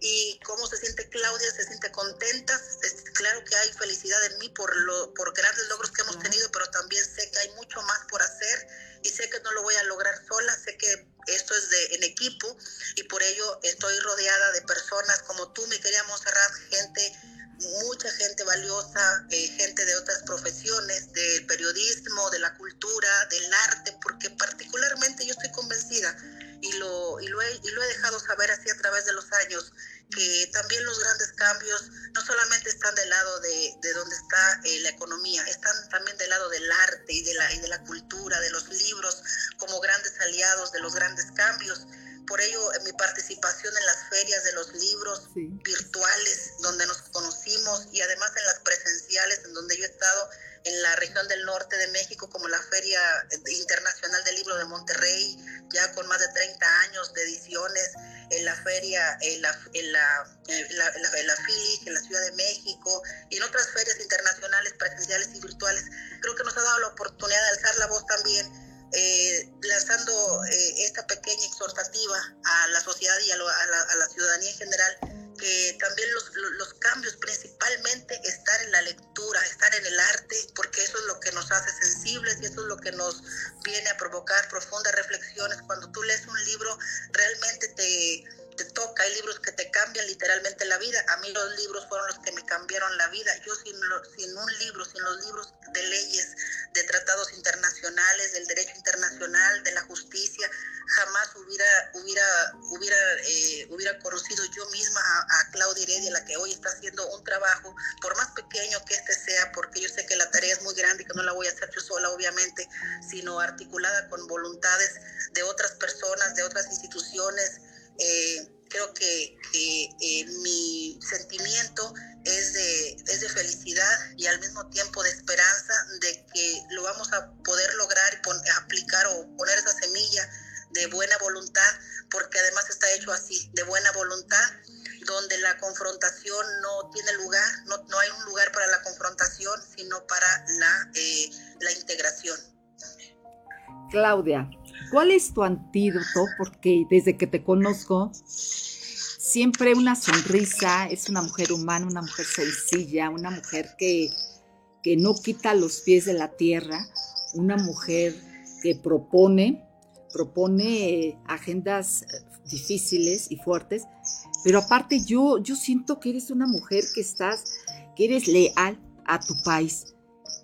y cómo se siente Claudia, se siente contenta, es, claro que hay felicidad en mí por, lo, por grandes logros que hemos tenido, pero también sé que hay mucho más por hacer y sé que no lo voy a lograr sola, sé que esto es de, en equipo y por ello estoy rodeada de personas como tú, mi querida Monserrat, gente mucha gente valiosa, eh, gente de otras profesiones, del periodismo, de la cultura, del arte, porque particularmente yo estoy convencida y lo, y lo, he, y lo he dejado saber así a través de los años, que también los grandes cambios no solamente están del lado de, de donde está eh, la economía, están también del lado del arte y de, la, y de la cultura, de los libros, como grandes aliados de los grandes cambios por ello mi participación en las ferias de los libros virtuales donde nos conocimos y además en las presenciales en donde yo he estado en la región del norte de México como la Feria Internacional del Libro de Monterrey, ya con más de 30 años de ediciones, en la feria, en la, en la, en la, en la, FILIC, en la Ciudad de México y en otras ferias internacionales presenciales y virtuales. Creo que nos ha dado la oportunidad de alzar la voz también eh, lanzando eh, esta pequeña exhortativa a la sociedad y a, la, ciudadanía en general, que también los, los, cambios principalmente están en la lectura, están en el arte, porque eso es lo que nos hace sensibles y eso es lo que nos viene a provocar profundas reflexiones. Cuando tú lees un libro, realmente te, te toca, hay libros que te cambian literalmente la vida. A mí los libros fueron los que me cambiaron la vida. Yo sin, sin un libro, sin los libros de leyes, de tratados internacionales, del derecho internacional, de la justicia, jamás hubiera, hubiera, hubiera, eh, hubiera conocido yo misma a, a, Claudia Heredia, la que hoy está haciendo un trabajo, por más pequeño que este sea, porque yo sé que la tarea es muy grande y que no la voy a hacer yo sola, obviamente, sino articulada con voluntades de otras personas, de otras instituciones. Eh, creo que, eh, mi sentimiento es de, es de felicidad y al mismo tiempo de esperanza de que lo vamos a poder lograr y aplicar o poner esa semilla de buena voluntad, porque además está hecho así, de buena voluntad, donde la confrontación no tiene lugar, no, no hay un lugar para la confrontación, sino para la, eh, la integración. Claudia, ¿cuál es tu antídoto? Porque desde que te conozco, siempre una sonrisa, es una mujer humana, una mujer sencilla, una mujer que, que no quita los pies de la tierra, una mujer que propone, propone agendas difíciles y fuertes, pero aparte yo, yo siento que eres una mujer que estás, que eres leal a tu país.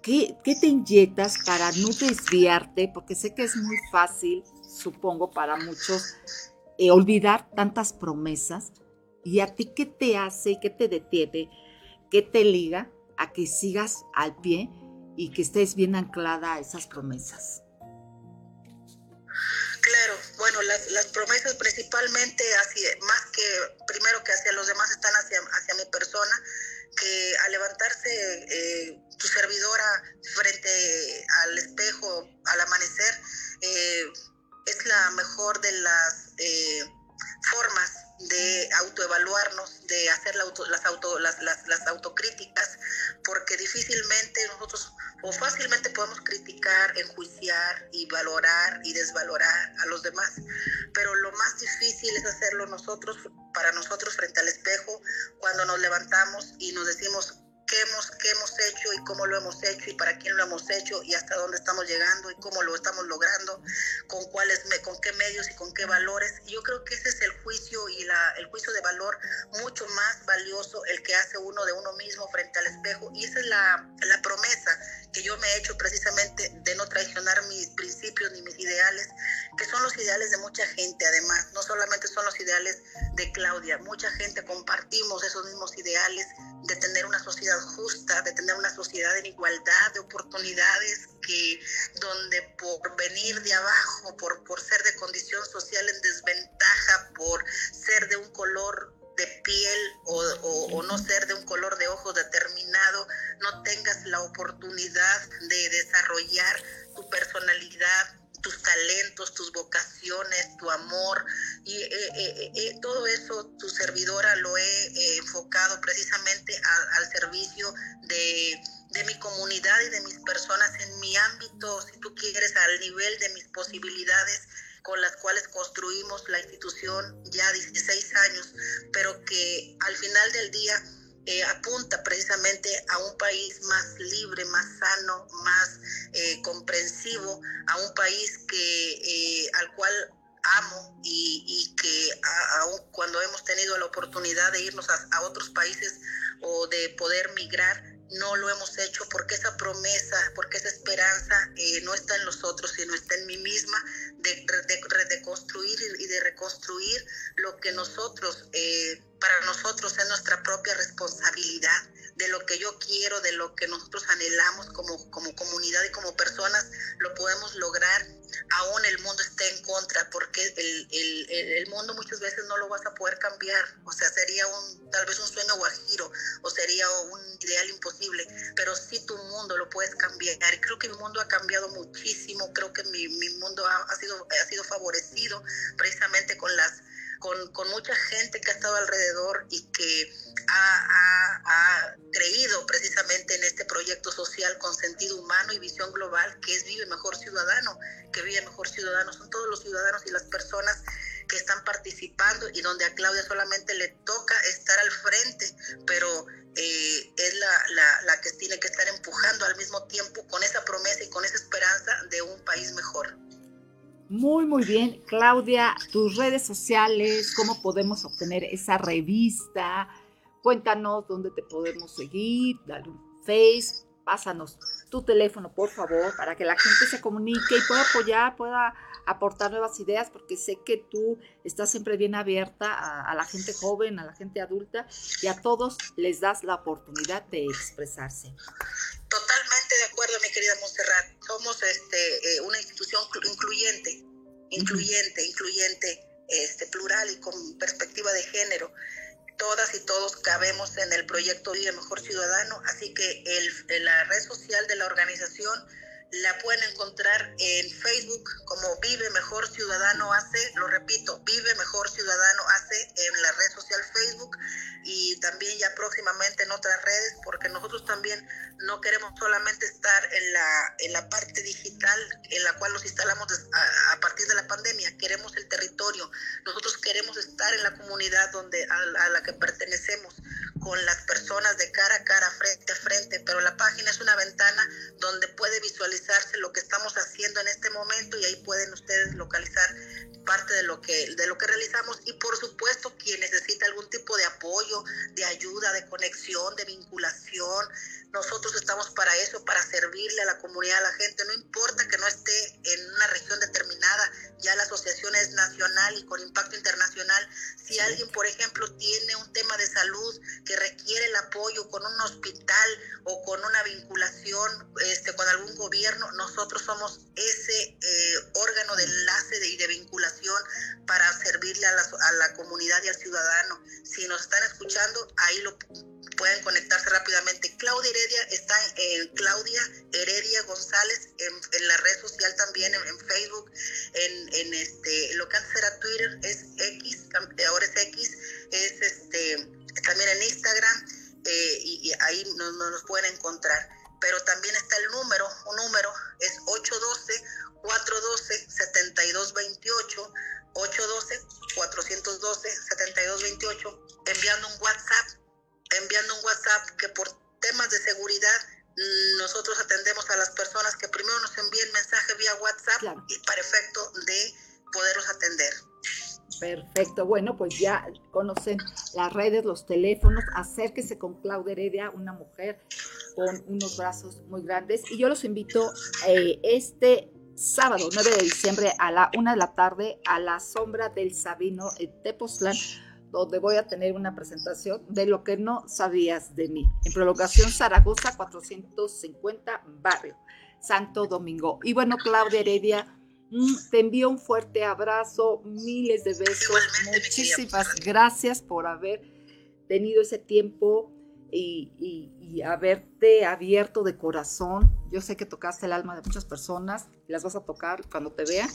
¿Qué, te inyectas para no desviarte? Porque sé que es muy fácil, supongo, para muchos eh, olvidar tantas promesas. ¿Y a ti qué te hace qué te detiene? ¿Qué te liga a que sigas al pie y que estés bien anclada a esas promesas? Claro, bueno, las, promesas principalmente, más que primero que hacia los demás, están hacia, hacia mi persona, que al levantarse eh, tu servidora frente al espejo al amanecer, eh, es la mejor de las eh, formas de autoevaluarnos, de hacer las, auto, las, las, las, autocríticas, porque difícilmente nosotros o fácilmente podemos criticar, enjuiciar y valorar y desvalorar a los demás, pero lo más difícil es hacerlo nosotros, para nosotros frente al espejo, cuando nos levantamos y nos decimos, qué hemos, qué hemos hecho y cómo lo hemos hecho y para quién lo hemos hecho y hasta dónde estamos llegando y cómo lo estamos logrando, con cuáles, con qué medios y con qué valores. Yo creo que ese es el juicio y la, el juicio de valor mucho más valioso, el que hace uno de uno mismo frente al espejo. Y esa es la, la promesa que yo me he hecho precisamente de no traicionar mis principios ni mis ideales, que son los ideales de mucha gente además, no solamente son los ideales de Claudia, mucha gente compartimos esos mismos ideales de tener una sociedad justa, de tener una sociedad en igualdad de oportunidades, que donde por venir de abajo, por, por ser de condición social en desventaja, por ser de un color de piel o, o, no ser de un color de ojos determinado, no tengas la oportunidad de desarrollar tu personalidad, tus talentos, tus vocaciones, tu amor y eh, eh, eh, todo eso tu servidora lo he enfocado precisamente al servicio de, de mi comunidad y de mis personas en mi ámbito, si tú quieres, al nivel de mis posibilidades con las cuales construimos la institución ya 16 años, pero que al final del día eh, apunta precisamente a un país más libre, más sano, más eh, comprensivo, a un país que eh, al cual amo y, que aún cuando hemos tenido la oportunidad de irnos a otros países o de poder migrar, no lo hemos hecho porque esa promesa, porque esa esperanza eh, no está en los otros, sino está en mí misma de, de, construir y de reconstruir lo que nosotros, eh, para nosotros es nuestra propia responsabilidad, de lo que yo quiero, de lo que nosotros anhelamos como, como comunidad y como personas, lo podemos lograr aún el mundo esté en contra, porque el, el, el, mundo muchas veces no lo vas a poder cambiar, o sea, sería un, tal vez un sueño guajiro, o sería un ideal imposible, pero sí tu mundo lo puedes cambiar. Creo que mi mundo ha cambiado muchísimo, creo que mi, mi mundo ha, sido, ha sido favorecido precisamente con las con, con, mucha gente que ha estado alrededor y que ha, ha, ha, creído precisamente en este proyecto social con sentido humano y visión global que es Vive Mejor Ciudadano, que Vive Mejor Ciudadano, son todos los ciudadanos y las personas que están participando y donde a Claudia solamente le toca estar al frente, pero eh, es la, la, la que tiene que estar empujando al mismo tiempo con esa promesa y con esa esperanza de un país mejor. Muy, muy bien. Claudia, tus redes sociales, cómo podemos obtener esa revista. Cuéntanos dónde te podemos seguir, dale un face, pásanos tu teléfono, por favor, para que la gente se comunique y pueda apoyar, pueda aportar nuevas ideas, porque sé que tú estás siempre bien abierta a, a, la gente joven, a la gente adulta, y a todos les das la oportunidad de expresarse. Totalmente de acuerdo, mi querida Montserrat. Somos este, eh, una institución incluyente, incluyente, incluyente, este, plural y con perspectiva de género todas y todos cabemos en el proyecto Vive Mejor Ciudadano, así que el, la red social de la organización la pueden encontrar en Facebook como Vive Mejor Ciudadano AC, lo repito, Vive Mejor Ciudadano AC en la red social Facebook y también ya próximamente en otras redes, porque nosotros también no queremos solamente estar en la, en la parte digital en la cual nos instalamos a, a partir de la pandemia, queremos el territorio, nosotros queremos estar en la comunidad donde a, a la que pertenecemos con las personas de cara a cara, frente a frente, pero la página es una ventana donde puede visualizarse lo que estamos haciendo en este momento y ahí pueden ustedes localizar parte de lo que de lo que realizamos. Y por supuesto quien necesita algún tipo de apoyo, de ayuda, de conexión, de vinculación, nosotros estamos para eso, para servirle a la comunidad, a la gente, no importa que no esté en una región determinada, ya la asociación es nacional y con impacto internacional. Si alguien, por ejemplo, tiene un tema de salud que requiere el apoyo con un hospital o con una vinculación este, con algún gobierno, nosotros somos ese eh, órgano de enlace y de vinculación para servirle a la, comunidad y al ciudadano. Si nos están escuchando, ahí lo pueden conectarse rápidamente. Claudia Heredia está en Claudia Heredia González en, la red social también, en, Facebook, en, este, lo que antes era Twitter es X, ahora es X, es este, también en Instagram eh, y, ahí nos, nos pueden encontrar. Pero también está el número, un número es 812 412 7228 812 412 7228 enviando un WhatsApp enviando un WhatsApp que por temas de seguridad mm, nosotros atendemos a las personas que primero nos envíen mensaje vía WhatsApp y para efecto de poderlos atender. Perfecto, bueno, pues ya conocen las redes, los teléfonos, acérquese con Claudia Heredia, una mujer con unos brazos muy grandes. Y yo los invito eh, este sábado 9 de diciembre a la una de la tarde a la sombra del Sabino en Tepoztlán donde voy a tener una presentación de lo que no sabías de mí. En prolongación Zaragoza 450 Barrio, Santo Domingo. Y bueno, Claudia Heredia, te envío un fuerte abrazo, miles de besos. Muchísimas gracias por haber tenido ese tiempo y, haberte abierto de corazón. Yo sé que tocaste el alma de muchas personas, las vas a tocar cuando te vean.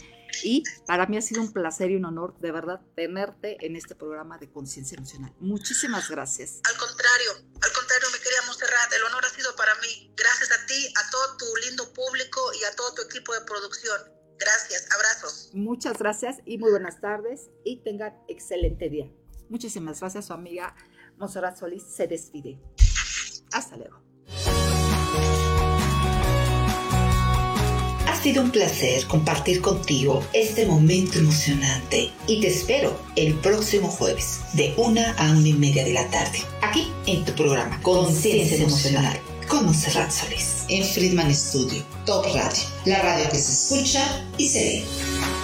Y para mí ha sido un placer y un honor, de verdad, tenerte en este programa de conciencia emocional. Muchísimas gracias. Al contrario, al contrario, mi querida Monserrat, el honor ha sido para mí. Gracias a ti, a todo tu lindo público y a todo tu equipo de producción. Gracias, abrazos. Muchas gracias y muy buenas tardes y tengan excelente día. Muchísimas gracias, su amiga Monserrat Solís se despide. Hasta luego. Ha sido un placer compartir contigo este momento emocionante y te espero el próximo jueves de una a una y media de la tarde, aquí en tu programa Conciencia Emocional con Monserrat Solís en Friedman Studio, Top Radio, la radio que se escucha y se ve.